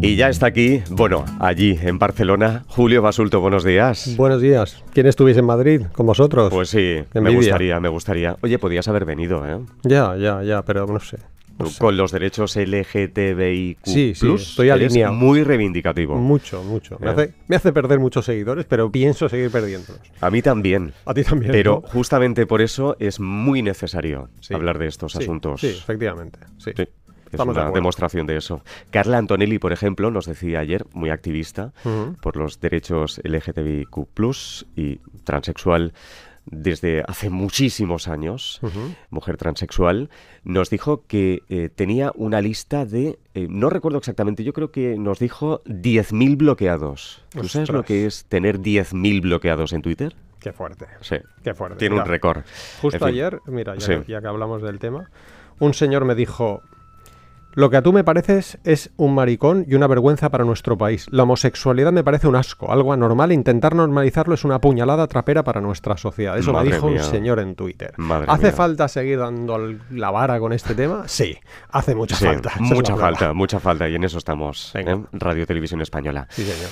Y ya está aquí, bueno, allí en Barcelona, Julio Basulto, buenos días. Buenos días. ¿Quién estuviese en Madrid con vosotros? Pues sí, me gustaría, me gustaría. Oye, podías haber venido, ¿eh? Ya, ya, ya, pero no sé. Con los derechos LGTBIQ+, sí, sí, estoy alineado. muy reivindicativo. Mucho, mucho. Me, hace, me, hace, perder muchos seguidores, pero pienso seguir perdiéndolos. A mí también. A ti también. Pero justamente por eso es muy necesario hablar de estos asuntos. Sí, efectivamente. Sí. Es una demostración de eso. Carla Antonelli, por ejemplo, nos decía ayer, muy activista por los derechos LGTBIQ y transexual desde hace muchísimos años, mujer transexual, nos dijo que eh, tenía una lista de, eh, no recuerdo exactamente, yo creo que nos dijo 10.000 bloqueados. ¿Tú sabes lo que es tener 10.000 bloqueados en Twitter? Qué fuerte. Sí. Qué fuerte. Tiene un récord. Justo ayer, mira, ya que hablamos del tema, un señor me dijo, lo que a tú me pareces es un maricón y una vergüenza para nuestro país. La homosexualidad me parece un asco, algo anormal. Intentar normalizarlo es una puñalada trapera para nuestra sociedad. Eso me dijo un señor en Twitter. ¿Hace falta seguir dando la vara con este tema? Sí, hace mucha falta. mucha falta, mucha falta. Y en eso estamos. en Radio Televisión Española. Sí, señor.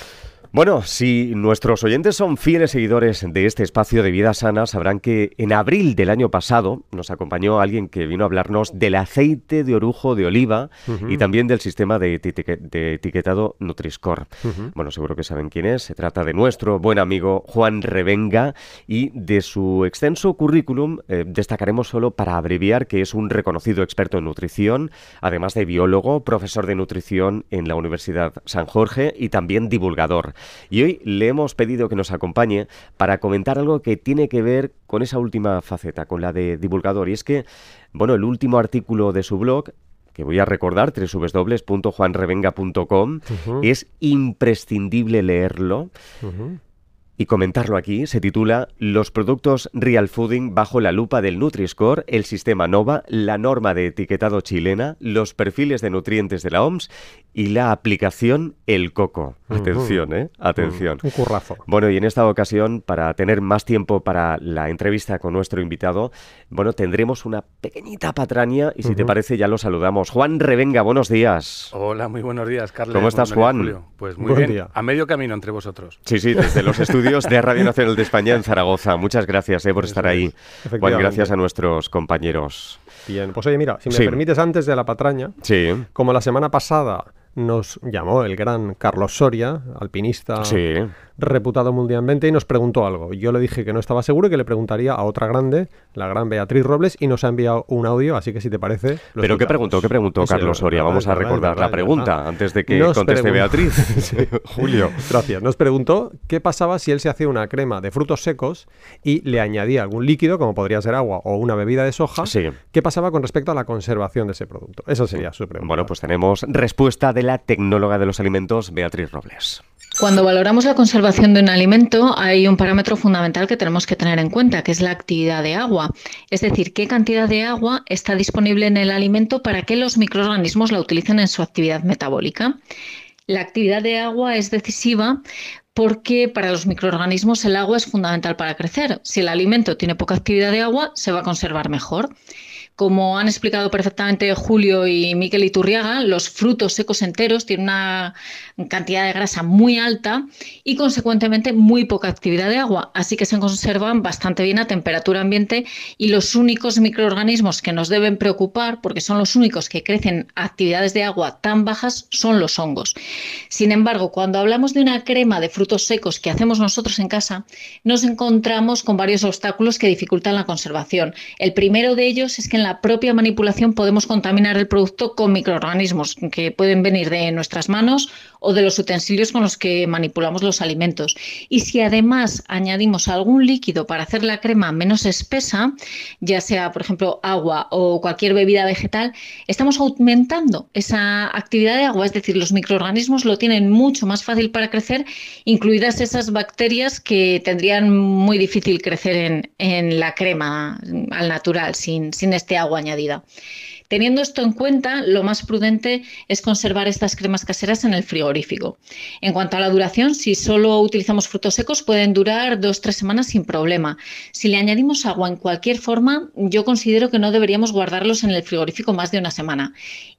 Bueno, si nuestros oyentes son fieles seguidores de este espacio de vida sana, sabrán que en abril del año pasado nos acompañó alguien que vino a hablarnos del aceite de orujo de oliva y también del sistema de, etiquetado Nutriscore. Bueno, seguro que saben quién es. Se trata de nuestro buen amigo Juan Revenga y de su extenso currículum eh, destacaremos solo para abreviar que es un reconocido experto en nutrición, además de biólogo, profesor de nutrición en la Universidad San Jorge y también divulgador. Y hoy le hemos pedido que nos acompañe para comentar algo que tiene que ver con esa última faceta, con la de divulgador. Y es que, bueno, el último artículo de su blog que voy a recordar, www.juanrevenga.com, es imprescindible leerlo y comentarlo aquí. Se titula Los productos Real Fooding bajo la lupa del Nutri-Score, el sistema NOVA, la norma de etiquetado chilena, los perfiles de nutrientes de la OMS y la aplicación El Coco. Atención, ¿eh? Atención. Un currazo. Bueno, y en esta ocasión, para tener más tiempo para la entrevista con nuestro invitado, bueno, tendremos una pequeñita patraña y si te parece ya lo saludamos. Juan Revenga, buenos días. Hola, muy buenos días, Carlos. ¿Cómo estás, Juan? Pues muy bien, a medio camino entre vosotros. Sí, sí, desde los estudios de Radio Nacional de España en Zaragoza. Muchas gracias eh, por estar ahí. Bueno, gracias a nuestros compañeros. Bien, pues oye, mira, si me permites antes de la patraña, sí. como la semana pasada nos llamó el gran Carlos Soria, alpinista reputado mundialmente, y nos preguntó algo. Yo le dije que no estaba seguro y que le preguntaría a otra grande, la gran Beatriz Robles, y nos ha enviado un audio, así que si te parece... ¿Pero qué preguntó? ¿Qué preguntó Carlos Soria? Vamos a recordar la pregunta antes de que conteste Beatriz. Julio. Gracias. Nos preguntó qué pasaba si él se hacía una crema de frutos secos y le añadía algún líquido, como podría ser agua o una bebida de soja. ¿Qué pasaba con respecto a la conservación de ese producto? Esa sería su pregunta. Bueno, pues tenemos respuesta de la tecnóloga de los alimentos, Beatriz Robles. Cuando valoramos la conservación de un alimento, hay un parámetro fundamental que tenemos que tener en cuenta, que es la actividad de agua. Es decir, qué cantidad de agua está disponible en el alimento para que los microorganismos la utilicen en su actividad metabólica. La actividad de agua es decisiva porque para los microorganismos el agua es fundamental para crecer. Si el alimento tiene poca actividad de agua, se va a conservar mejor. Como han explicado perfectamente Julio y Miquel Iturriaga, los frutos secos enteros tienen una cantidad de grasa muy alta y consecuentemente muy poca actividad de agua, así que se conservan bastante bien a temperatura ambiente y los únicos microorganismos que nos deben preocupar, porque son los únicos que crecen actividades de agua tan bajas, son los hongos. Sin embargo, cuando hablamos de una crema de frutos secos que hacemos nosotros en casa, nos encontramos con varios obstáculos que dificultan la conservación. El primero de ellos es que en la propia manipulación podemos contaminar el producto con microorganismos que pueden venir de nuestras manos o de los utensilios con los que manipulamos los alimentos. Y si además añadimos algún líquido para hacer la crema menos espesa, ya sea por ejemplo agua o cualquier bebida vegetal, estamos aumentando esa actividad de agua, es decir, los microorganismos lo tienen mucho más fácil para crecer, incluidas esas bacterias que tendrían muy difícil crecer en, la crema al natural, sin, sin este agua añadida. Teniendo esto en cuenta, lo más prudente es conservar estas cremas caseras en el frigorífico. En cuanto a la duración, si solo utilizamos frutos secos, pueden durar dos o tres semanas sin problema. Si le añadimos agua en cualquier forma, yo considero que no deberíamos guardarlos en el frigorífico más de una semana.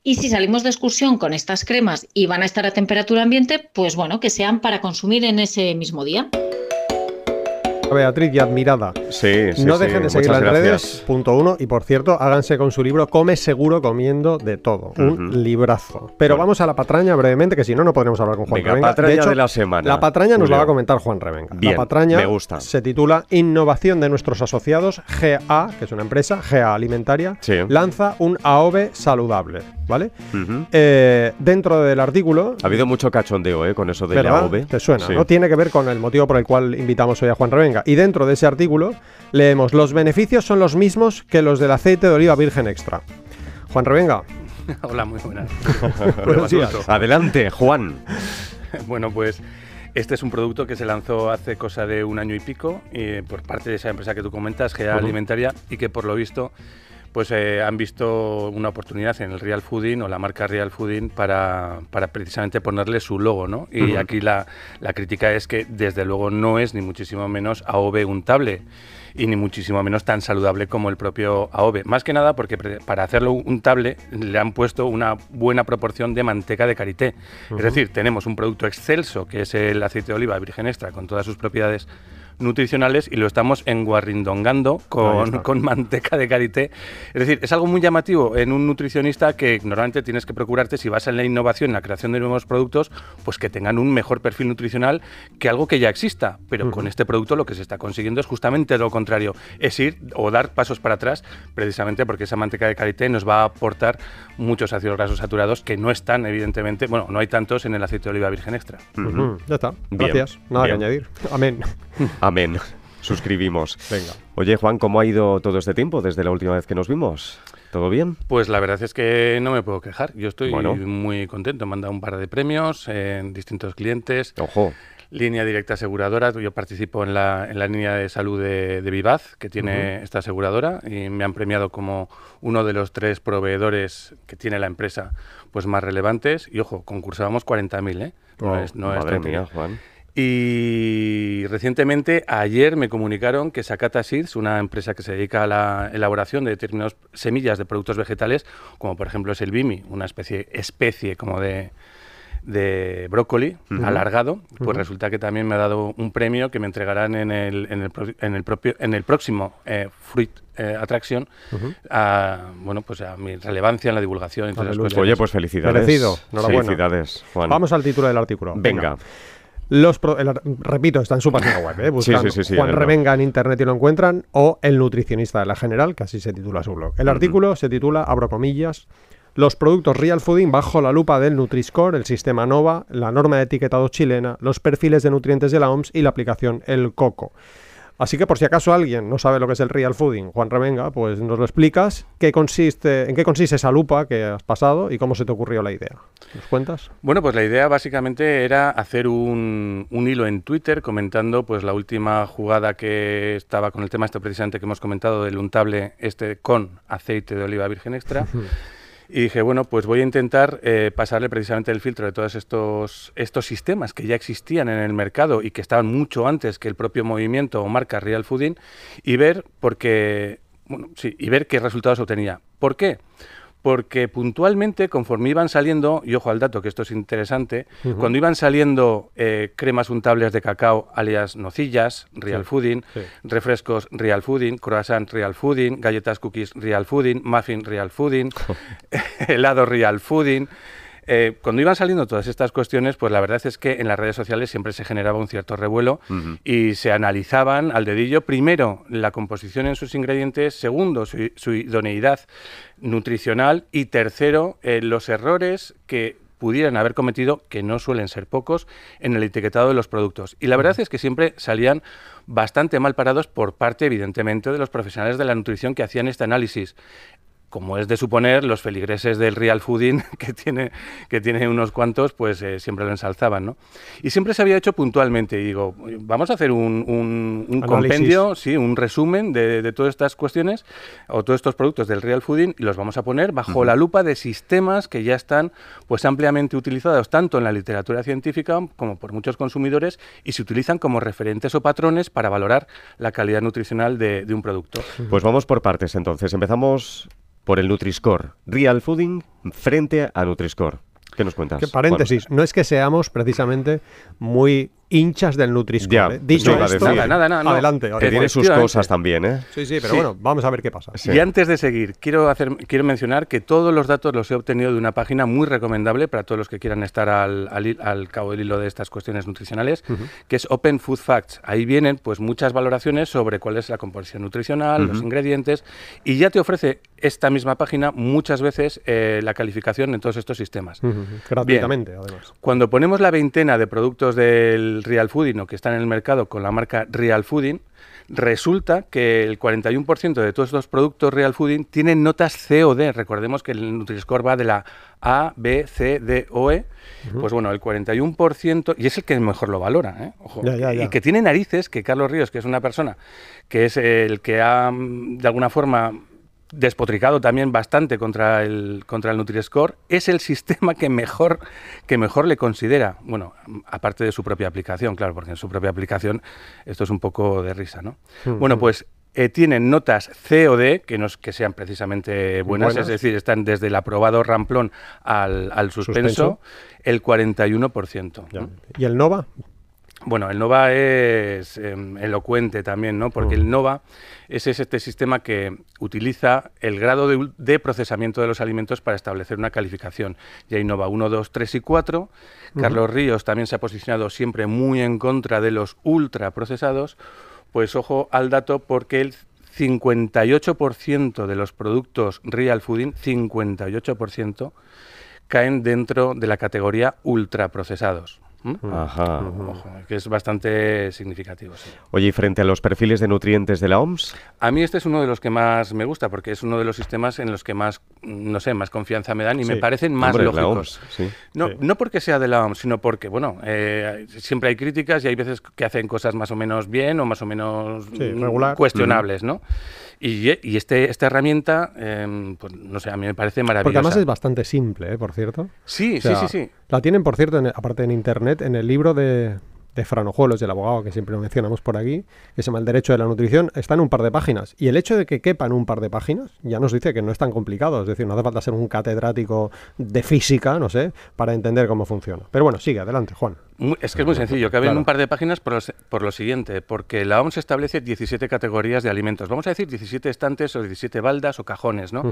Y si salimos de excursión con estas cremas y van a estar a temperatura ambiente, pues bueno, que sean para consumir en ese mismo día. Beatriz y admirada. Sí, sí, No dejen de seguirla en redes, punto uno. Y por cierto, háganse con su libro Come seguro comiendo de todo. Un librazo. Pero vamos a la patraña brevemente, que si no, no podremos hablar con Juan Venga, Revenga. patraña de, la semana. La patraña nos la va a comentar Juan Revenga. Bien, la patraña me gusta. se titula Innovación de nuestros asociados. GA, que es una empresa, GA Alimentaria, Sí. lanza un AOVE saludable. ¿Vale? Eh, dentro del artículo. Ha habido mucho cachondeo ¿eh? con eso de la. AOVE. Te suena, Sí. ¿no? Tiene que ver con el motivo por el cual invitamos hoy a Juan Revenga. Y dentro de ese artículo leemos: Los beneficios son los mismos que los del aceite de oliva virgen extra. Juan Revenga, Hola, muy buenas. buenos días. Adelante, Juan. bueno, pues este es un producto que se lanzó hace cosa de un año y pico eh, por parte de esa empresa que tú comentas, GA Ujú. Alimentaria, y que por lo visto pues eh, han visto una oportunidad en el Real Fooding o la marca Real Fooding para, para precisamente ponerle su logo, ¿no? Y aquí la, la crítica es que desde luego no es ni muchísimo menos AOV untable y ni muchísimo menos tan saludable como el propio AOVE. Más que nada porque para hacerlo untable le han puesto una buena proporción de manteca de karité. Es decir, tenemos un producto excelso que es el aceite de oliva virgen extra con todas sus propiedades nutricionales y lo estamos enguarrindongando con, con manteca de karité. Es decir, es algo muy llamativo en un nutricionista que normalmente tienes que procurarte, si vas en la innovación, en la creación de nuevos productos, pues que tengan un mejor perfil nutricional que algo que ya exista. Pero con este producto lo que se está consiguiendo es justamente lo contrario, es ir o dar pasos para atrás, precisamente porque esa manteca de karité nos va a aportar muchos ácidos grasos saturados que no están, evidentemente, bueno, no hay tantos en el aceite de oliva virgen extra. Ya está. Bien, Gracias. Nada bien. que añadir. Amén. Amén. Suscribimos. Venga. Oye, Juan, ¿cómo ha ido todo este tiempo desde la última vez que nos vimos? ¿Todo bien? Pues la verdad es que no me puedo quejar. Yo estoy Bueno. muy contento. Me han dado un par de premios en distintos clientes. Ojo. Línea directa aseguradora. Yo participo en la, en la línea de salud de, de Vivaz, que tiene esta aseguradora, y me han premiado como uno de los tres proveedores que tiene la empresa pues más relevantes. Y ojo, concursábamos 40.000, ¿eh? No Wow, es, no Madre mía, Juan. Y recientemente, ayer me comunicaron que Sakata Seeds, una empresa que se dedica a la elaboración de determinadas semillas de productos vegetales, como por ejemplo es el bimi, una especie, especie como de, de brócoli alargado, pues resulta que también me ha dado un premio que me entregarán en el, en el, pro- en el propio, en el próximo eh, Fruit eh, Attraction, a, bueno, pues a mi relevancia en la divulgación y todas esas Aleluya. cuestiones. Oye, pues felicidades. Merecido. Felicidades, Juan. Vamos al título del artículo. Venga. Los pro- el ar- repito, está en su página web, ¿eh? Buscan sí, sí, sí, Juan venga. Revenga en internet y lo encuentran, o El nutricionista de la general, que así se titula su blog. El artículo se titula, abro comillas, Los productos Real Fooding bajo la lupa del Nutri-Score, el sistema NOVA, la norma de etiquetado chilena, los perfiles de nutrientes de la OMS y la aplicación El Coco. Así que por si acaso alguien no sabe lo que es el real fooding, Juan Revenga, pues nos lo explicas, qué consiste, en qué consiste esa lupa que has pasado y cómo se te ocurrió la idea. ¿Nos cuentas? Bueno, pues la idea básicamente era hacer un, un hilo en Twitter comentando pues la última jugada que estaba con el tema este precisamente que hemos comentado del untable este con aceite de oliva virgen extra. Y dije, bueno, pues voy a intentar eh, pasarle precisamente el filtro de todos estos, estos sistemas que ya existían en el mercado y que estaban mucho antes que el propio movimiento o marca Real Fooding y ver porque, bueno, sí, y ver qué resultados obtenía. ¿Por qué? Porque puntualmente, conforme iban saliendo, y ojo al dato que esto es interesante, cuando iban saliendo eh, cremas untables de cacao, alias nocillas, Real Sí, Fooding, sí. refrescos Real Fooding, croissant Real Fooding, galletas cookies Real Fooding, muffin Real Fooding, helado Real Fooding. Eh, cuando iban saliendo todas estas cuestiones, pues la verdad es que en las redes sociales siempre se generaba un cierto revuelo y se analizaban al dedillo, primero, la composición en sus ingredientes, segundo, su, su idoneidad nutricional y tercero, eh, los errores que pudieran haber cometido, que no suelen ser pocos, en el etiquetado de los productos. Y la verdad es que siempre salían bastante mal parados por parte, evidentemente, de los profesionales de la nutrición que hacían este análisis como es de suponer, los feligreses del real fooding, que tiene, que tiene unos cuantos, pues eh, siempre lo ensalzaban, ¿no? Y siempre se había hecho puntualmente, y digo, vamos a hacer un, un, compendio, sí, un resumen de, todas estas cuestiones, o todos estos productos del real fooding, y los vamos a poner bajo la lupa de sistemas que ya están pues ampliamente utilizados tanto en la literatura científica como por muchos consumidores y se utilizan como referentes o patrones para valorar la calidad nutricional de, de un producto. Pues vamos por partes entonces. Empezamos por el Nutri-Score. Real Fooding frente a Nutri-Score. ¿Qué nos cuentas? ¿Qué paréntesis, no es que seamos precisamente muy hinchas del Nutri-Score. ¿eh? Dicho esto, nada, nada, adelante. Que tiene sus cosas también, ¿eh? Sí, sí, pero bueno, vamos a ver qué pasa. Y antes de seguir, quiero, hacer, quiero mencionar que todos los datos los he obtenido de una página muy recomendable para todos los que quieran estar al, al, cabo del hilo de estas cuestiones nutricionales, que es Open Food Facts. Ahí vienen pues muchas valoraciones sobre cuál es la composición nutricional, los ingredientes, y ya te ofrece esta misma página muchas veces eh, la calificación en todos estos sistemas. Gratuitamente, además. Cuando ponemos la veintena de productos del Real Fooding o que están en el mercado con la marca Real Fooding, resulta que el 41% de todos estos productos Real Fooding tienen notas C o D. Recordemos que el Nutri-Score va de la A, B, C, D o E. Pues bueno, el 41%, y es el que mejor lo valora, ¿eh? Ojo, y que tiene narices, que Carlos Ríos, que es una persona que es el que ha, de alguna forma, despotricado también bastante contra el, contra el Nutri-Score, es el sistema que mejor, que mejor le considera. Bueno, aparte de su propia aplicación, claro, porque en su propia aplicación esto es un poco de risa, ¿no? Mm, bueno, pues eh, tienen notas C o D, que no es que sean precisamente buenas, es decir, están desde el aprobado ramplón al, al suspenso, el 41%. ¿Y el NOVA? Bueno, el NOVA es em, elocuente también, ¿no? Porque mm. el NOVA es, este sistema que utiliza el grado de, procesamiento de los alimentos para establecer una calificación. Y hay NOVA 1, 2, 3 y 4. Carlos Ríos también se ha posicionado siempre muy en contra de los ultraprocesados. Pues ojo al dato porque el 58% de los productos real fooding, 58%, caen dentro de la categoría ultraprocesados. ¿Mm? Ajá. que es bastante significativo. Oye, y frente a los perfiles de nutrientes de la OMS. A mí este es uno de los que más me gusta porque es uno de los sistemas en los que más, no sé, más confianza me dan y me parecen más lógicos. no, no porque sea de la OMS, sino porque, bueno, eh, siempre hay críticas y hay veces que hacen cosas más o menos bien o más o menos mm, cuestionables, ¿no? Y, este, esta herramienta, em, pues no sé, a mí me parece maravillosa. Porque además es bastante simple, ¿eh? por cierto. Sí, sí, sí, sí. La tienen, por cierto, aparte en internet, en el libro de, de Franojuelos, del abogado que siempre mencionamos por aquí, que se llama El Derecho de la Nutrición, está en un par de páginas. Y el hecho de que quepan un par de páginas ya nos dice que no es tan complicado. Es decir, no hace falta ser un catedrático de física, no sé, para entender cómo funciona. Pero bueno, sigue, adelante, Juan. Es que es muy sencillo, cabe en un par de páginas por, por, lo siguiente, porque la OMS establece 17 categorías de alimentos, vamos a decir 17 estantes o 17 baldas o cajones, ¿no?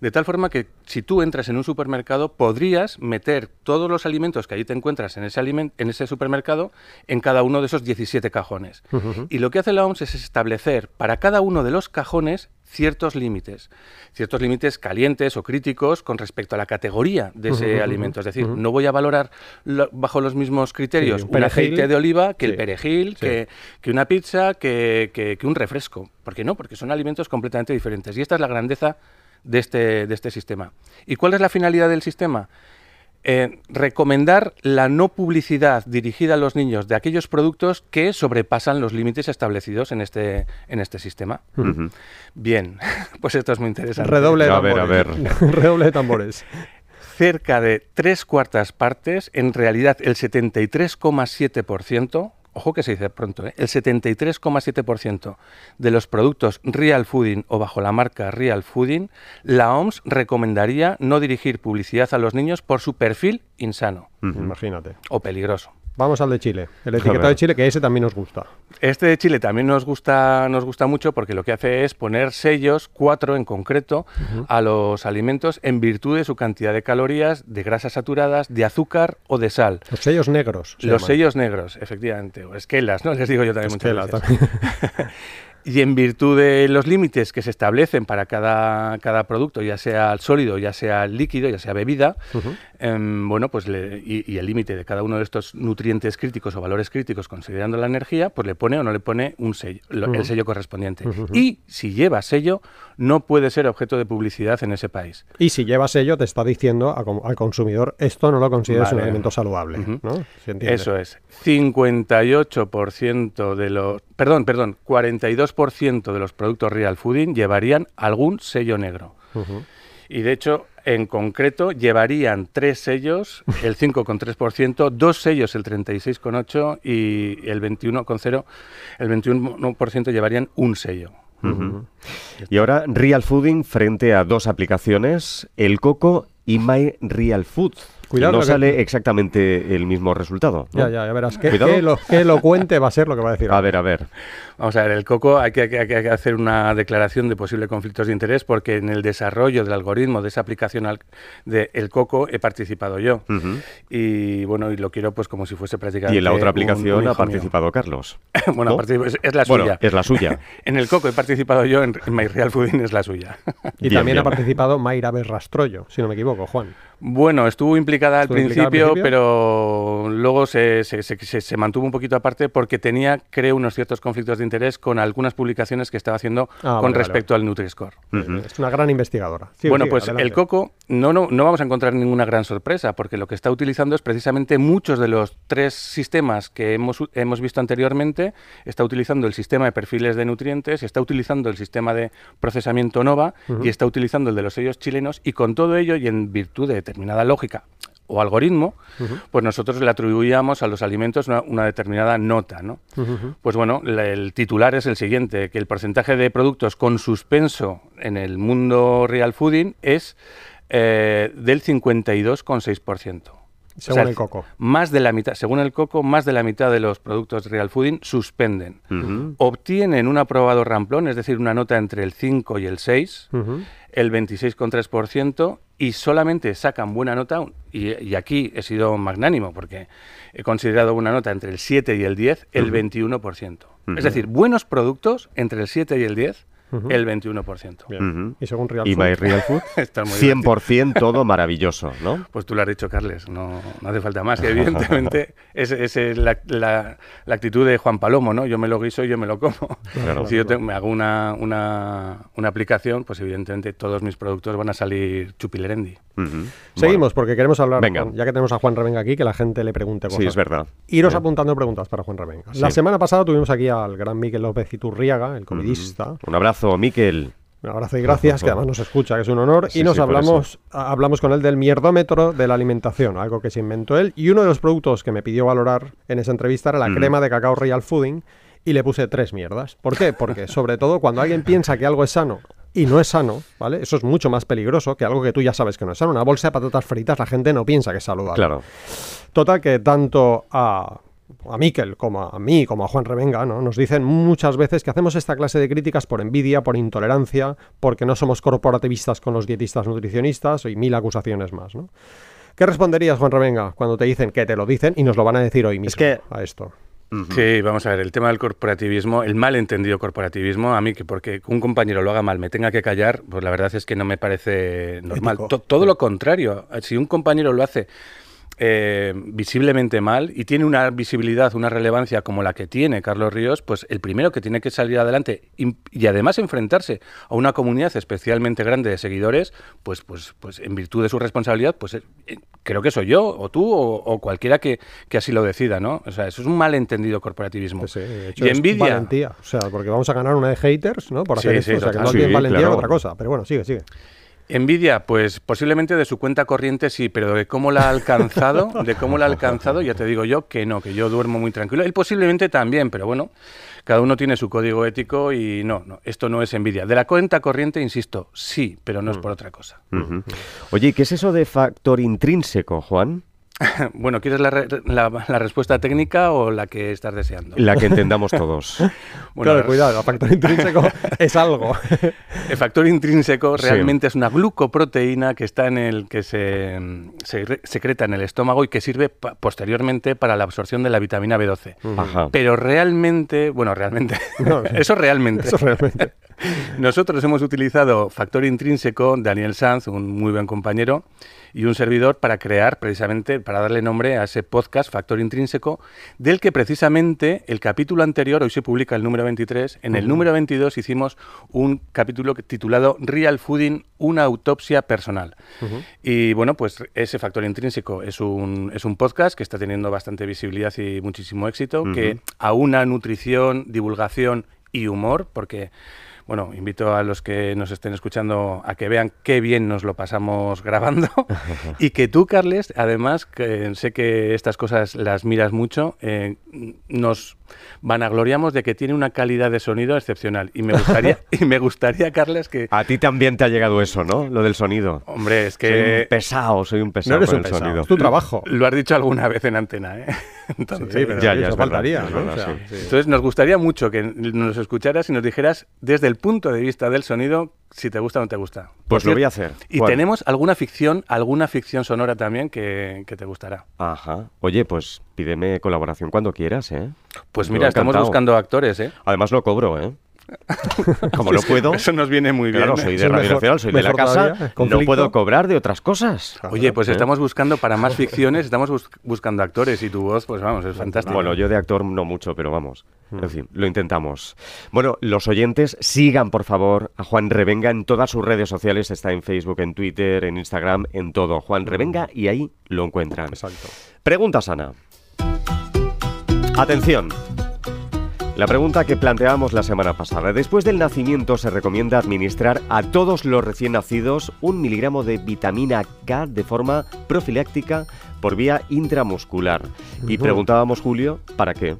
De tal forma que si tú entras en un supermercado podrías meter todos los alimentos que allí te encuentras en ese, en ese supermercado en cada uno de esos 17 cajones. Y lo que hace la OMS es establecer para cada uno de los cajones ciertos límites, ciertos límites calientes o críticos con respecto a la categoría de ese alimento. Es decir, no voy a valorar bajo los mismos criterios un, aceite de oliva que el perejil, que, una pizza, que, que, un refresco. ¿Por qué no? Porque son alimentos completamente diferentes. Y esta es la grandeza de este, de este sistema. ¿Y cuál es la finalidad del sistema? Eh, recomendar la no publicidad dirigida a los niños de aquellos productos que sobrepasan los límites establecidos en este, en este sistema. Bien, pues esto es muy interesante. Redoble de tambores. A ver, a ver. Redoble de tambores. Cerca de tres cuartas partes, en realidad el 73,7%, ojo que se dice pronto, ¿eh? el 73,7% de los productos Real Fooding o bajo la marca Real Fooding, la OMS recomendaría no dirigir publicidad a los niños por su perfil insano. Imagínate. O peligroso. Vamos al de Chile, el etiquetado de Chile, que ese también nos gusta. Este de Chile también nos gusta, nos gusta mucho porque lo que hace es poner sellos, cuatro en concreto, a los alimentos en virtud de su cantidad de calorías, de grasas saturadas, de azúcar o de sal. Los sellos negros. Los sellos negros, efectivamente, o esquelas, ¿no? Les digo yo también muchas veces. Y en virtud de los límites que se establecen para cada, cada producto, ya sea sólido, ya sea líquido, ya sea bebida, em, bueno, pues y, el límite de cada uno de estos nutrientes críticos o valores críticos considerando la energía, pues le pone o no le pone un sello, el sello correspondiente. Y si lleva sello, no puede ser objeto de publicidad en ese país. Y si lleva sello, te está diciendo al consumidor, esto no lo consideras un alimento saludable. ¿no? Eso es. 58% de los, perdón, perdón, 42% de los productos real fooding llevarían algún sello negro. Y de hecho, en concreto, llevarían tres sellos, el 5,3%, dos sellos, el 36,8% y el 21,0%, el 21% llevarían un sello. Y ahora Real Fooding frente a dos aplicaciones, el Coco y My Real Food. Cuidado. no sale exactamente el mismo resultado. Ya, ya, ya verás. Qué, elocuente va a ser lo que va a decir. A ver, a ver. Vamos a ver, el coco hay que, hacer una declaración de posibles conflictos de interés porque en el desarrollo del algoritmo de esa aplicación del de el coco he participado yo. Y bueno, y lo quiero pues como si fuese prácticamente. Y en la otra aplicación ha participado Carlos. bueno, es, la suya. es la suya. en el coco he participado yo, en, My Real Fooding es la suya. y también ha participado Mayra Berrastrollo, si no me equivoco, Juan. Bueno, estuvo implicada al principio, pero luego se, se, mantuvo un poquito aparte porque tenía, creo, unos ciertos conflictos de interés con algunas publicaciones que estaba haciendo ah, con respecto al Nutri-Score. Es una gran investigadora. bueno, pues el coco no, no, no vamos a encontrar ninguna gran sorpresa porque lo que está utilizando es precisamente muchos de los tres sistemas que hemos, hemos visto anteriormente. Está utilizando el sistema de perfiles de nutrientes, está utilizando el sistema de procesamiento NOVA y está utilizando el de los sellos chilenos y con todo ello y en virtud de determinada lógica o algoritmo, pues nosotros le atribuíamos a los alimentos una, determinada nota. ¿no? Pues bueno, el titular es el siguiente, que el porcentaje de productos con suspenso en el mundo real fooding es eh, del 52,6%. Según el coco. Más de la mitad, según el coco, más de la mitad de los productos real fooding suspenden. Obtienen un aprobado ramplón, es decir, una nota entre el 5 y el 6, el 26,3%, y solamente sacan buena nota, y, aquí he sido magnánimo porque he considerado una nota entre el 7 y el 10, el 21%. Es decir, buenos productos entre el 7 y el 10 el 21%. Y según Real ¿Y Food. Real Food? 100% todo maravilloso, ¿no? Pues tú lo has dicho, Carles, no, hace falta más. Y evidentemente esa es, la, actitud de Juan Palomo, ¿no? Yo me lo guiso y yo me lo como. si yo me hago una, una, aplicación, pues evidentemente todos mis productos van a salir chupilerendi. Seguimos, porque queremos hablar, ya que tenemos a Juan Revenga aquí, que la gente le pregunte cosas. Sí, es verdad. Iros apuntando preguntas para Juan Revenga. La semana pasada tuvimos aquí al gran Miguel López Iturriaga, el comidista. Un abrazo Miquel. Un abrazo y gracias, que además nos escucha, que es un honor. y nos hablamos, hablamos con él del mierdómetro de la alimentación, algo que se inventó él. Y uno de los productos que me pidió valorar en esa entrevista era la crema de cacao Real Fooding. Y le puse tres mierdas. ¿Por qué? Porque sobre todo cuando alguien piensa que algo es sano y no es sano, ¿vale? Eso es mucho más peligroso que algo que tú ya sabes que no es sano. Una bolsa de patatas fritas la gente no piensa que es saludable. Claro. Total que tanto a a Miquel, como a mí, como a Juan Revenga, ¿no? nos dicen muchas veces que hacemos esta clase de críticas por envidia, por intolerancia, porque no somos corporativistas con los dietistas nutricionistas y mil acusaciones más. ¿no? ¿Qué responderías, Juan Revenga, cuando te dicen que te lo dicen y nos lo van a decir hoy mismo que... a esto? Sí, vamos a ver, el tema del corporativismo, el malentendido corporativismo, a mí que porque un compañero lo haga mal me tenga que callar, pues la verdad es que no me parece normal. todo lo contrario, si un compañero lo hace eh, visiblemente mal y tiene una visibilidad, una relevancia como la que tiene Carlos Ríos, pues el primero que tiene que salir adelante y, además enfrentarse a una comunidad especialmente grande de seguidores, pues, pues, pues en virtud de su responsabilidad, pues eh, creo que soy yo o tú o, cualquiera que, así lo decida, ¿no? O sea, eso es un malentendido corporativismo. Pues y envidia. Valentía, o sea, porque vamos a ganar una de haters, ¿no? Por hacer esto, o sea, que no valentía otra cosa. Pero bueno, sigue, sigue. Envidia, pues posiblemente de su cuenta corriente sí, pero de cómo la ha alcanzado, de cómo la ha alcanzado, ya te digo yo que no, que yo duermo muy tranquilo. Él posiblemente también, pero bueno, cada uno tiene su código ético y no, no, esto no es envidia. De la cuenta corriente, insisto, sí, pero no es mm. por otra cosa. Oye, ¿qué es eso de factor intrínseco, Juan? bueno, ¿quieres la, respuesta técnica o la que estás deseando? La que entendamos todos. bueno, claro, cuidado, el factor intrínseco es algo. el factor intrínseco realmente es una glucoproteína que está en el que se, secreta en el estómago y que sirve posteriormente para la absorción de la vitamina B12. Pero realmente, bueno, realmente, eso realmente. Eso realmente. Nosotros hemos utilizado factor intrínseco, Daniel Sanz, un muy buen compañero, y un servidor para crear precisamente, para darle nombre a ese podcast Factor Intrínseco, del que precisamente el capítulo anterior, hoy se publica el número 23, en el número 22 hicimos un capítulo titulado Real Fooding, una autopsia personal. Y bueno, pues ese Factor Intrínseco es un, es un podcast que está teniendo bastante visibilidad y muchísimo éxito, que aúna nutrición, divulgación y humor, porque bueno, invito a los que nos estén escuchando a que vean qué bien nos lo pasamos grabando y que tú, Carles, además, que sé que estas cosas las miras mucho, eh, nos vanagloriamos de que tiene una calidad de sonido excepcional. Y me gustaría, y me gustaría Carles, que... A ti también te ha llegado eso, ¿no? Lo del sonido. Hombre, es que... Soy un pesado, soy un pesado con el sonido. Es tu trabajo. Lo has dicho alguna vez en antena, ¿eh? Entonces, ya, ya, faltaría, Entonces nos gustaría mucho que nos escucharas y nos dijeras desde el punto de vista del sonido si te gusta o no te gusta. Pues lo voy a hacer. Y tenemos alguna ficción, alguna ficción sonora también que, que, te gustará. Ajá. Oye, pues pídeme colaboración cuando quieras, ¿eh? Pues mira, estamos buscando actores, ¿eh? Además lo cobro, ¿eh? Como lo puedo. Eso nos viene muy bien. Claro, soy de Radio Nacional, soy de la casa. no puedo cobrar de otras cosas. Oye, pues estamos buscando para más ficciones, estamos buscando actores y tu voz, pues vamos, es fantástica. Bueno, yo de actor no mucho, pero vamos. En fin, lo intentamos. Bueno, los oyentes, sigan por favor a Juan Revenga en todas sus redes sociales. Está en Facebook, en Twitter, en Instagram, en todo. Juan Revenga y ahí lo encuentran. Exacto. Pregunta sana. Atención. La pregunta que planteamos la semana pasada. Después del nacimiento se recomienda administrar a todos los recién nacidos un miligramo de vitamina K de forma profiláctica por vía intramuscular. Y preguntábamos, Julio, ¿para qué?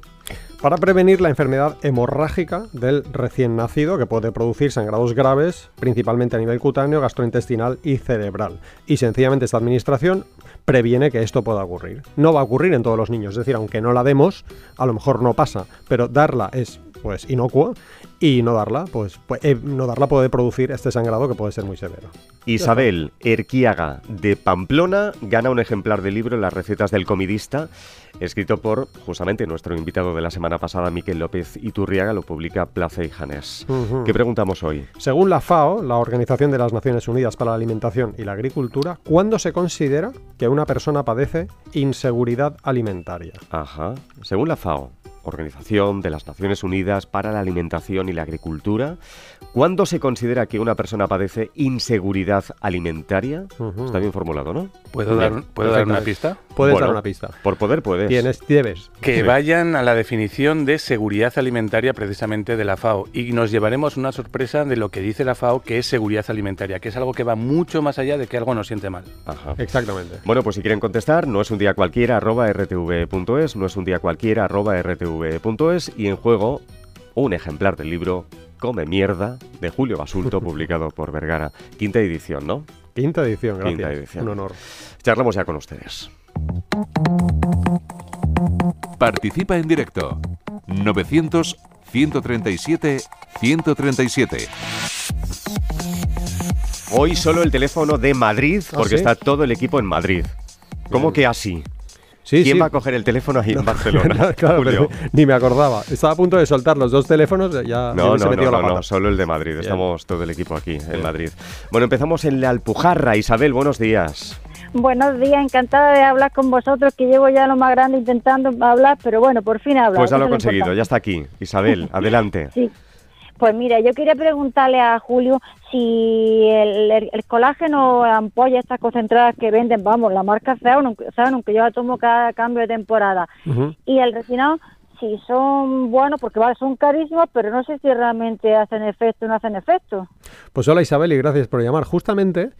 Para prevenir la enfermedad hemorrágica del recién nacido que puede producir sangrados graves, principalmente a nivel cutáneo, gastrointestinal y cerebral. Y sencillamente esta administración previene que esto pueda ocurrir. No va a ocurrir en todos los niños, es decir, aunque no la demos, a lo mejor no pasa, pero darla es pues inocua y no darla, pues, pues eh, no darla puede producir este sangrado que puede ser muy severo. Isabel Erquiaga de Pamplona gana un ejemplar del libro Las recetas del comidista, escrito por justamente nuestro invitado de la semana pasada, Miquel López Iturriaga, lo publica Plaza y Janés. ¿Qué preguntamos hoy? Según la FAO, la Organización de las Naciones Unidas para la Alimentación y la Agricultura, ¿cuándo se considera que una persona padece inseguridad alimentaria? Ajá. Según la FAO, Organización de las Naciones Unidas para la Alimentación y la Agricultura. ¿Cuándo se considera que una persona padece inseguridad alimentaria? Está bien formulado, ¿no? ¿Puedo, dar, ¿puedo dar, una pista? Puedes dar una pista. Por poder puedes. Tienes, debes. Que vayan a la definición de seguridad alimentaria precisamente de la FAO y nos llevaremos una sorpresa de lo que dice la FAO que es seguridad alimentaria, que es algo que va mucho más allá de que algo nos siente mal. Ajá. Exactamente. Bueno, pues si quieren contestar, no es un día cualquiera arroba rtv.es, no es un día cualquiera arroba rtv y en juego un ejemplar del libro Come Mierda de Julio Basulto, publicado por Vergara. Quinta edición, ¿no? Quinta edición, gracias. Quinta edición. Un honor. Charlamos ya con ustedes. Participa en directo. 900 137 137. Hoy solo el teléfono de Madrid, ¿Ah, porque está todo el equipo en Madrid. ¿Cómo que así? ¿Quién va a coger el teléfono ahí en Barcelona? ni me acordaba. Estaba a punto de soltar los dos teléfonos, ya no, se metió la No, solo el de Madrid. Estamos todo el equipo aquí en Madrid. Bueno, empezamos en la Alpujarra. Isabel, buenos días. Buenos días, encantada de hablar con vosotros, que llevo ya lo más grande intentando hablar, pero bueno, por fin hablo. Pues ya lo he conseguido, ya está aquí. Isabel, adelante. sí. Pues mira, yo quería preguntarle a Julio si el, colágeno, ampolla, estas concentradas que venden, vamos, la marca Zaun, aunque yo la tomo cada cambio de temporada, y el refinado, si son buenos, porque vale, son carísimos, pero no sé si realmente hacen efecto o no hacen efecto. Pues hola Isabel y gracias por llamar. Justamente,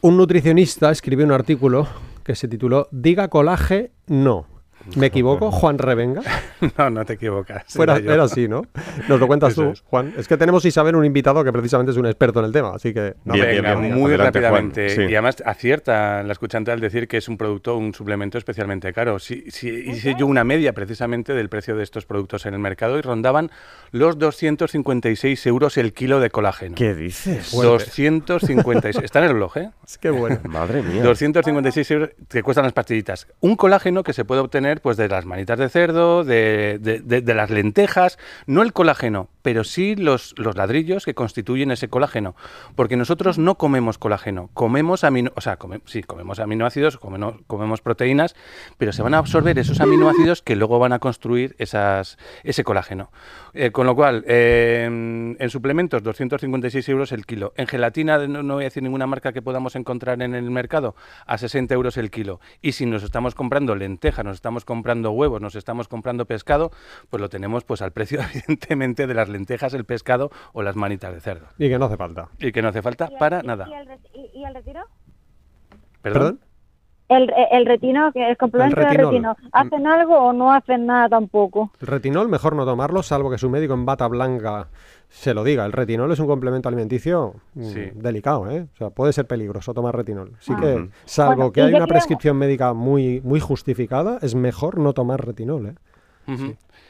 un nutricionista escribió un artículo que se tituló Diga colaje no ¿Me equivoco? ¿Juan Revenga? no, no te equivocas. Fuera, era así, ¿no? Nos lo cuentas tú, Juan. Es que tenemos Isabel un invitado que precisamente es un experto en el tema, así que... Venga, muy rápidamente. Y además acierta la escuchante al decir que es un producto, un suplemento especialmente caro. Si, si, hice yo una media precisamente del precio de estos productos en el mercado y rondaban los 256 euros el kilo de colágeno. ¿Qué dices? 256. Está en el reloj, ¿eh? Es que bueno. Madre mía. 256 euros que cuestan las pastillitas. Un colágeno que se puede obtener pues de las manitas de cerdo, de, de, las lentejas, no el colágeno, pero sí los, los ladrillos que constituyen ese colágeno. Porque nosotros no comemos colágeno, comemos amino, o sea, sí, comemos aminoácidos, comemos, proteínas, pero se van a absorber esos aminoácidos que luego van a construir ese colágeno. Eh, con lo cual, en suplementos, 256 euros el kilo. En gelatina, no, voy a decir ninguna marca que podamos encontrar en el mercado, a 60 euros el kilo. Y si nos estamos comprando lentejas, nos estamos comprando huevos, nos estamos comprando pescado, pues lo tenemos pues al precio, evidentemente, de las lentejas, el pescado o las manitas de cerdo. Y que no hace falta. Y que no hace falta para nada. ¿Y el, retiro? ¿Perdón? El, el, retino, que el complemento de retino, ¿hacen algo o no hacen nada tampoco? El retinol mejor no tomarlo, salvo que su médico en bata blanca se lo diga. El retinol es un complemento alimenticio mm, delicado, ¿eh? O sea, puede ser peligroso tomar retinol. Así que, salvo que hay una prescripción médica muy, muy justificada, es mejor no tomar retinol, ¿eh?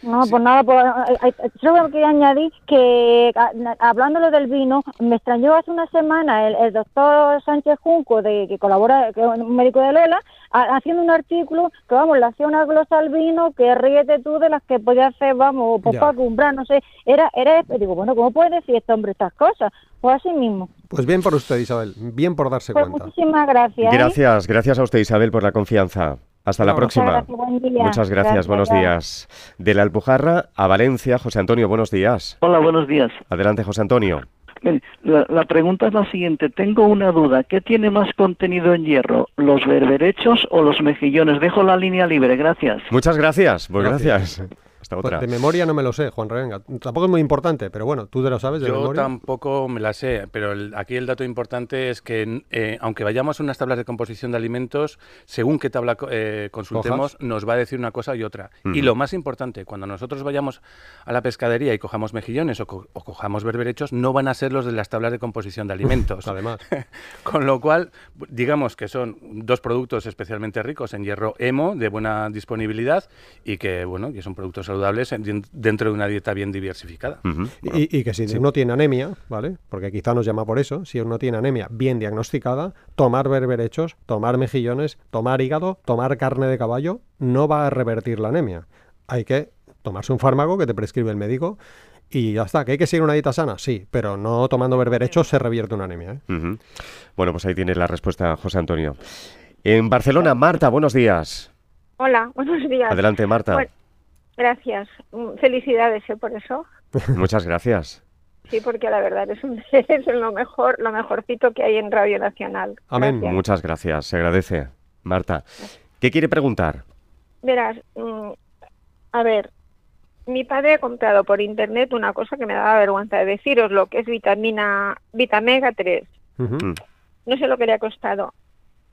No, pues nada, pues, solo quería añadir que hablándolo del vino, me extrañó hace una semana el, doctor Sánchez Junco, de, que colabora, que es un médico de Lola, haciendo un artículo que, vamos, le hacía una glosa al vino, que ríete tú de las que podía hacer, vamos, pues para comprar, no sé, era, era, digo, bueno, ¿cómo puede decir este hombre estas cosas? Pues así mismo. Pues bien por usted, Isabel, bien por darse pues cuenta. Muchísimas gracias. ¿eh? Gracias, gracias a usted, Isabel, por la confianza. Hasta la próxima. Muchas gracias, buenos días. De la Alpujarra a Valencia, José Antonio, buenos días. Hola, buenos días. Adelante, José Antonio. La, pregunta es la siguiente. Tengo una duda. ¿Qué tiene más contenido en hierro? ¿Los berberechos o los mejillones? Dejo la línea libre. Gracias. Muchas gracias. Pues gracias. Pues de memoria no me lo sé, Juan Revenga. Tampoco es muy importante, pero bueno, tú te lo sabes de Yo tampoco me la sé, pero aquí el dato importante es que eh, aunque vayamos a unas tablas de composición de alimentos, según qué tabla eh, consultemos, nos va a decir una cosa y otra. Y lo más importante, cuando nosotros vayamos a la pescadería y cojamos mejillones o, cojamos berberechos, no van a ser los de las tablas de composición de alimentos. Además. Con lo cual, digamos que son dos productos especialmente ricos en hierro hemo, de buena disponibilidad y que, bueno, que son productos saludables dentro de una dieta bien diversificada. y, que si uno tiene anemia, ¿vale? Porque quizá nos llama por eso, si uno tiene anemia bien diagnosticada, tomar berberechos, tomar mejillones, tomar hígado, tomar carne de caballo, no va a revertir la anemia. Hay que tomarse un fármaco que te prescribe el médico y ya está. ¿Que hay que seguir una dieta sana? Sí, pero no tomando berberechos se revierte una anemia. ¿eh? Bueno, pues ahí tienes la respuesta, José Antonio. En Barcelona, Marta, buenos días. Hola, buenos días. Adelante, Marta. Gracias. Mm, felicidades ¿eh? por eso. Muchas gracias. Sí, porque la verdad es, un, es lo mejor, lo mejorcito que hay en Radio Nacional. Amén. Muchas gracias. Se agradece, Marta. ¿Qué quiere preguntar? Verás, mm, a ver, mi padre ha comprado por internet una cosa que me daba vergüenza de deciros, lo que es vitamina Vitamega 3. Mm. No sé lo que le ha costado,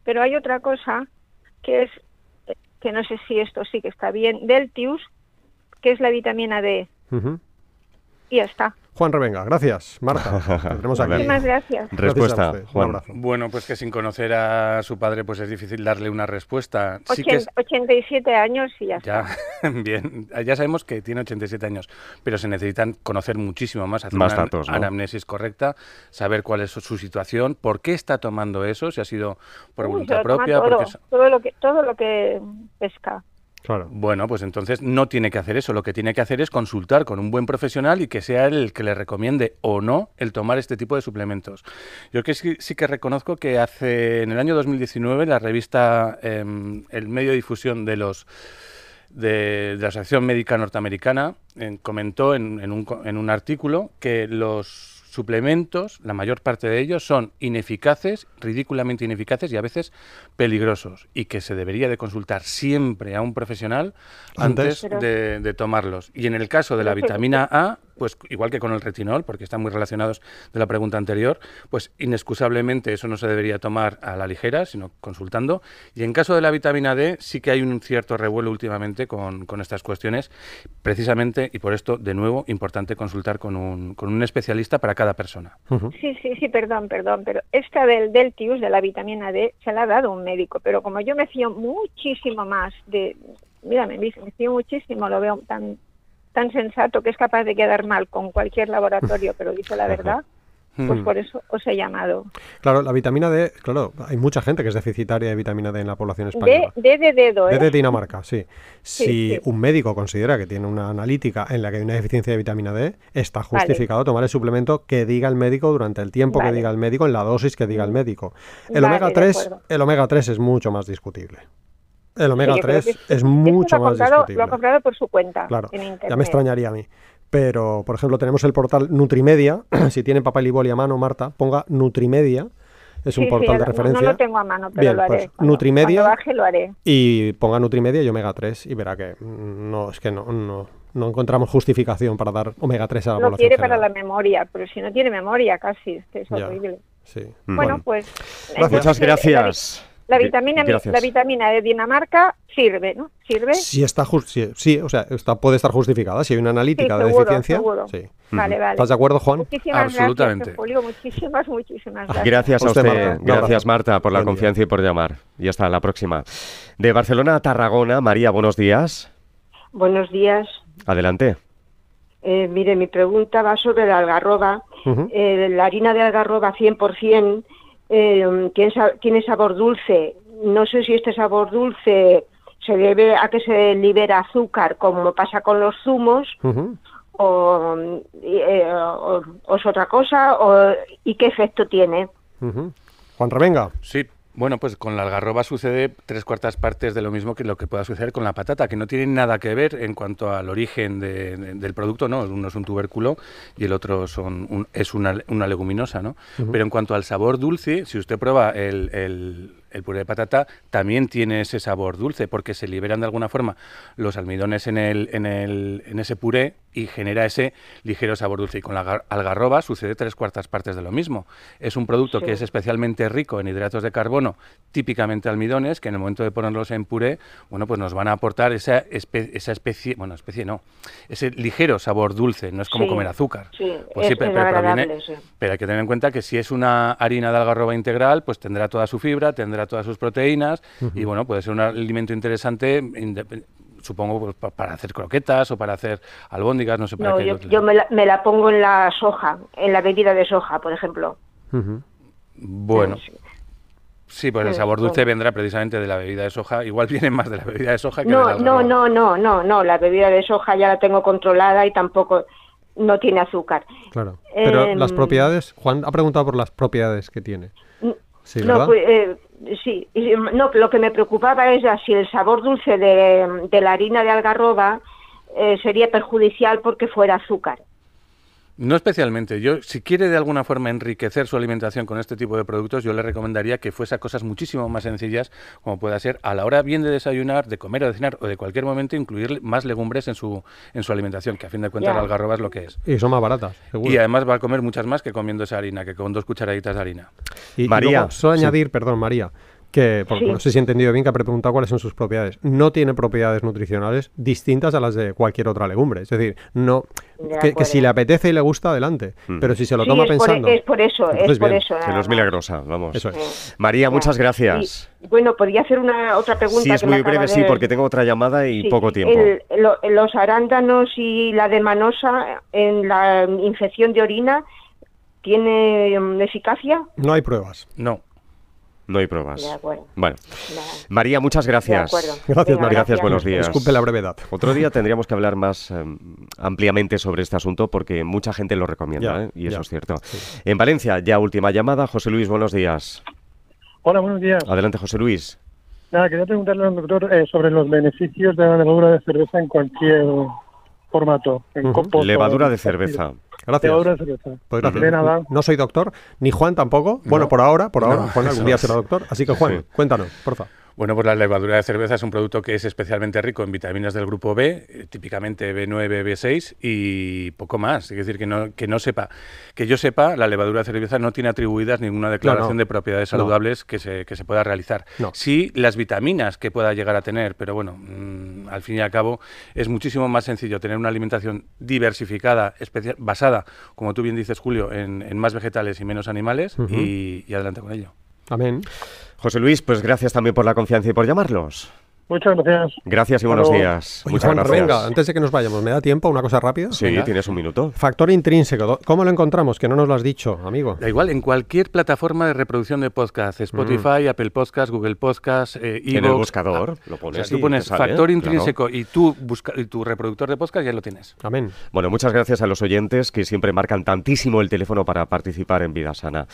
pero hay otra cosa que es que no sé si esto sí que está bien, Deltius, que es la vitamina D. Y ya está. Juan Revenga, gracias. Marta, tenemos aquí. Muchísimas gracias. Respuesta, Juan. Bueno, pues que sin conocer a su padre, pues es difícil darle una respuesta. Sí que 87 años y ya, está. bien. Ya sabemos que tiene 87 años, pero se necesitan conocer muchísimo más, hacer más una datos, anamnesis correcta, saber cuál es su situación, por qué está tomando eso, si ha sido por voluntad propia. Todo, todo, lo que, todo lo que pesca. Bueno, pues entonces no tiene que hacer eso. Lo que tiene que hacer es consultar con un buen profesional y que sea el que le recomiende o no el tomar este tipo de suplementos. Yo que sí, que reconozco que hace en el año 2019 la revista em, El medio de difusión de los de, la Asociación Médica Norteamericana comentó en, un, en un artículo que los suplementos, la mayor parte de ellos son ineficaces, ridículamente ineficaces y a veces peligrosos y que se debería de consultar siempre a un profesional antes, de, tomarlos. Y en el caso de la vitamina A, pues igual que con el retinol, porque están muy relacionados de la pregunta anterior, pues inexcusablemente eso no se debería tomar a la ligera, sino consultando. Y en caso de la vitamina D, sí que hay un cierto revuelo últimamente con, estas cuestiones, precisamente, y por esto, de nuevo, importante consultar con un, con un especialista para cada persona. Sí, sí, sí, perdón, perdón, pero esta del Deltius, de la vitamina D, se la ha dado un médico, pero como yo me fío muchísimo más de, mira, me fío muchísimo, lo veo tan tan sensato que es capaz de quedar mal con cualquier laboratorio, pero dice la verdad, pues hmm. por eso os he llamado. Claro, la vitamina D, claro, hay mucha gente que es deficitaria de vitamina D en la población española. D, de dedo, ¿eh? de Dinamarca, sí. Si un médico considera que tiene una analítica en la que hay una deficiencia de vitamina D, está justificado tomar el suplemento que diga el médico durante el tiempo que diga el médico, en la dosis que diga el médico. El omega 3, el omega 3 es mucho más discutible. El omega 3 es, mucho más discutible. Lo ha comprado por su cuenta. Claro, ya me extrañaría a mí. Pero, por ejemplo, tenemos el portal Nutrimedia. si tiene papel y boli a mano, Marta, ponga Nutrimedia. Es un portal de referencia. No, lo tengo a mano, pero lo haré. Pues, Nutrimedia. baje, lo haré. Y ponga Nutrimedia y omega 3 y verá que no, es que no, no, encontramos justificación para dar omega 3 a la lo población. quiere para la memoria, pero si no tiene memoria casi, es que es horrible. Sí. Bueno, pues. Muchas gracias. La vitamina, la vitamina de Dinamarca sirve, ¿no? ¿Sirve? Sí, está sí, o sea, está, puede estar justificada. Si hay una analítica de deficiencia. Sí. Vale, vale. ¿Estás de acuerdo, Juan? Muchísimas Absolutamente. Gracias, Muchísimas, muchísimas gracias. Gracias a usted. Gracias, Marta, por la confianza y por llamar. Y hasta la próxima. De Barcelona a Tarragona, María, buenos días. Buenos días. Adelante. Eh, mire, mi pregunta va sobre la algarroba. Eh, la harina de algarroba 100% eh, tiene, sabor dulce. No sé si este sabor dulce se debe a que se libera azúcar, como pasa con los zumos, o, eh, o, es otra cosa, o, y qué efecto tiene. Juan Revenga. Sí, bueno, pues con la algarroba sucede tres cuartas partes de lo mismo que lo que pueda suceder con la patata, que no tienen nada que ver en cuanto al origen del producto, ¿no? Uno es un tubérculo y el otro son es una, leguminosa, ¿no? Pero en cuanto al sabor dulce, si usted prueba el el puré de patata también tiene ese sabor dulce porque se liberan de alguna forma los almidones en, el, en, el, en ese puré y genera ese ligero sabor dulce. Y con la algarroba sucede tres cuartas partes de lo mismo. Es un producto que es especialmente rico en hidratos de carbono, típicamente almidones, que en el momento de ponerlos en puré, bueno, pues nos van a aportar esa, esa especie, bueno, especie no, ese ligero sabor dulce, no es como comer azúcar. Pues pero, pero hay que tener en cuenta que si es una harina de algarroba integral, pues tendrá toda su fibra, tendrá todas sus proteínas y bueno, puede ser un alimento interesante supongo pues, para hacer croquetas o para hacer albóndigas, no sé para qué. Yo, me, la, pongo en la soja, en la bebida de soja, por ejemplo. Bueno. Sí, pues el sabor dulce vendrá precisamente de la bebida de soja. Igual viene más de la bebida de soja que no, de la No, no, no, no, no. La bebida de soja ya la tengo controlada y tampoco no tiene azúcar. Claro. Pero las em, propiedades, Juan ha preguntado por las propiedades que tiene. Sí, no, pues, eh, sí, no, lo que me preocupaba es si el sabor dulce de, la harina de algarroba eh, sería perjudicial porque fuera azúcar. No especialmente. Yo, si quiere de alguna forma enriquecer su alimentación con este tipo de productos, yo le recomendaría que fuese a cosas muchísimo más sencillas, como pueda ser a la hora bien de desayunar, de comer o de cenar o de cualquier momento, incluir más legumbres en su, en su alimentación, que a fin de cuentas la algarroba es lo que es. Y son más baratas, Y además va a comer muchas más que comiendo esa harina, que con dos cucharaditas de harina. Y, María. solo añadir, perdón, María, que no sé si he entendido bien que ha preguntado cuáles son sus propiedades. No tiene propiedades nutricionales distintas a las de cualquier otra legumbre. Es decir, no que, si le apetece y le gusta, adelante. Mm. Pero si se lo toma pensando. es por eso, es por eso. Que no es milagrosa, vamos. María, muchas gracias. bueno, podría hacer una otra pregunta. Sí, es muy breve, sí, porque tengo otra llamada y poco tiempo. los arándanos y la demanosa en la infección de orina, ¿tiene mm, eficacia? No hay pruebas. No. No hay pruebas. Bueno. María, muchas gracias. Gracias, María. Gracias, buenos días. Disculpe la brevedad. Otro día tendríamos que hablar más em, ampliamente sobre este asunto porque mucha gente lo recomienda, ¿eh? y eso es cierto. En Valencia, ya última llamada. José Luis, buenos días. Hola, buenos días. Adelante, José Luis. Nada, quería preguntarle al doctor eh, sobre los beneficios de la levadura de cerveza en cualquier formato. En levadura de cerveza. Gracias. Pues no soy doctor, ni Juan tampoco. Bueno, por ahora, por ahora. Juan algún día será doctor. Así que Juan, cuéntanos, por favor. Bueno, pues la levadura de cerveza es un producto que es especialmente rico en vitaminas del grupo B, eh, típicamente B9, B6 y poco más. Es decir, que no, que no sepa, que yo sepa, la levadura de cerveza no tiene atribuidas ninguna declaración de propiedades saludables que, se, que se pueda realizar. Sí, las vitaminas que pueda llegar a tener, pero bueno, mm, al fin y al cabo es muchísimo más sencillo tener una alimentación diversificada, basada, como tú bien dices, Julio, en, más vegetales y menos animales y adelante con ello. Amén. José Luis, pues gracias también por la confianza y por llamarlos. Muchas gracias. Gracias y buenos días. Muchas gracias. Venga, antes de que nos vayamos, ¿me da tiempo una cosa rápida? Sí, tienes un minuto. Factor intrínseco. ¿Cómo lo encontramos? Que no nos lo has dicho, amigo. Da igual, en cualquier plataforma de reproducción de podcast. Spotify, mm. Apple Podcast, Google Podcast, eh, En el buscador lo pones. O sea, tú pones factor intrínseco y, tú busca, y tu reproductor de podcast ya lo tienes. Amén. Bueno, muchas gracias a los oyentes que siempre marcan tantísimo el teléfono para participar en Vida Sana.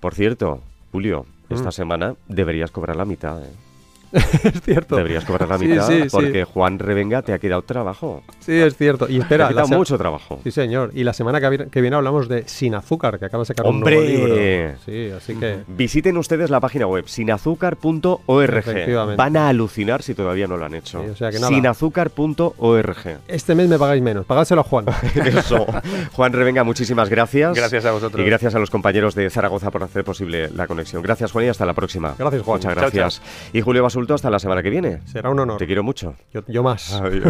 Por cierto, Julio, esta mm. semana deberías cobrar la mitad. ¿eh? es cierto. Deberías cobrar la mitad porque Juan Revenga te ha quedado trabajo. Sí, es cierto. Y espera, te ha quedado mucho trabajo. Sí, señor. Y la semana que viene, hablamos de Sin Azúcar, que acaba de sacar ¡Hombre! un nuevo libro. Sí, así que... Visiten ustedes la página web sinazúcar.org. Van a alucinar si todavía no lo han hecho. Sinazúcar.org. Este mes me pagáis menos. Pagádselo a Juan. Eso. Juan Revenga, muchísimas gracias. Gracias a vosotros. Y gracias a los compañeros de Zaragoza por hacer posible la conexión. Gracias, Juan, y hasta la próxima. Gracias, Juan. Muchas gracias. Y Julio Basulto, hasta la semana que viene. Será un honor. Te quiero mucho. Yo, yo más. Adiós.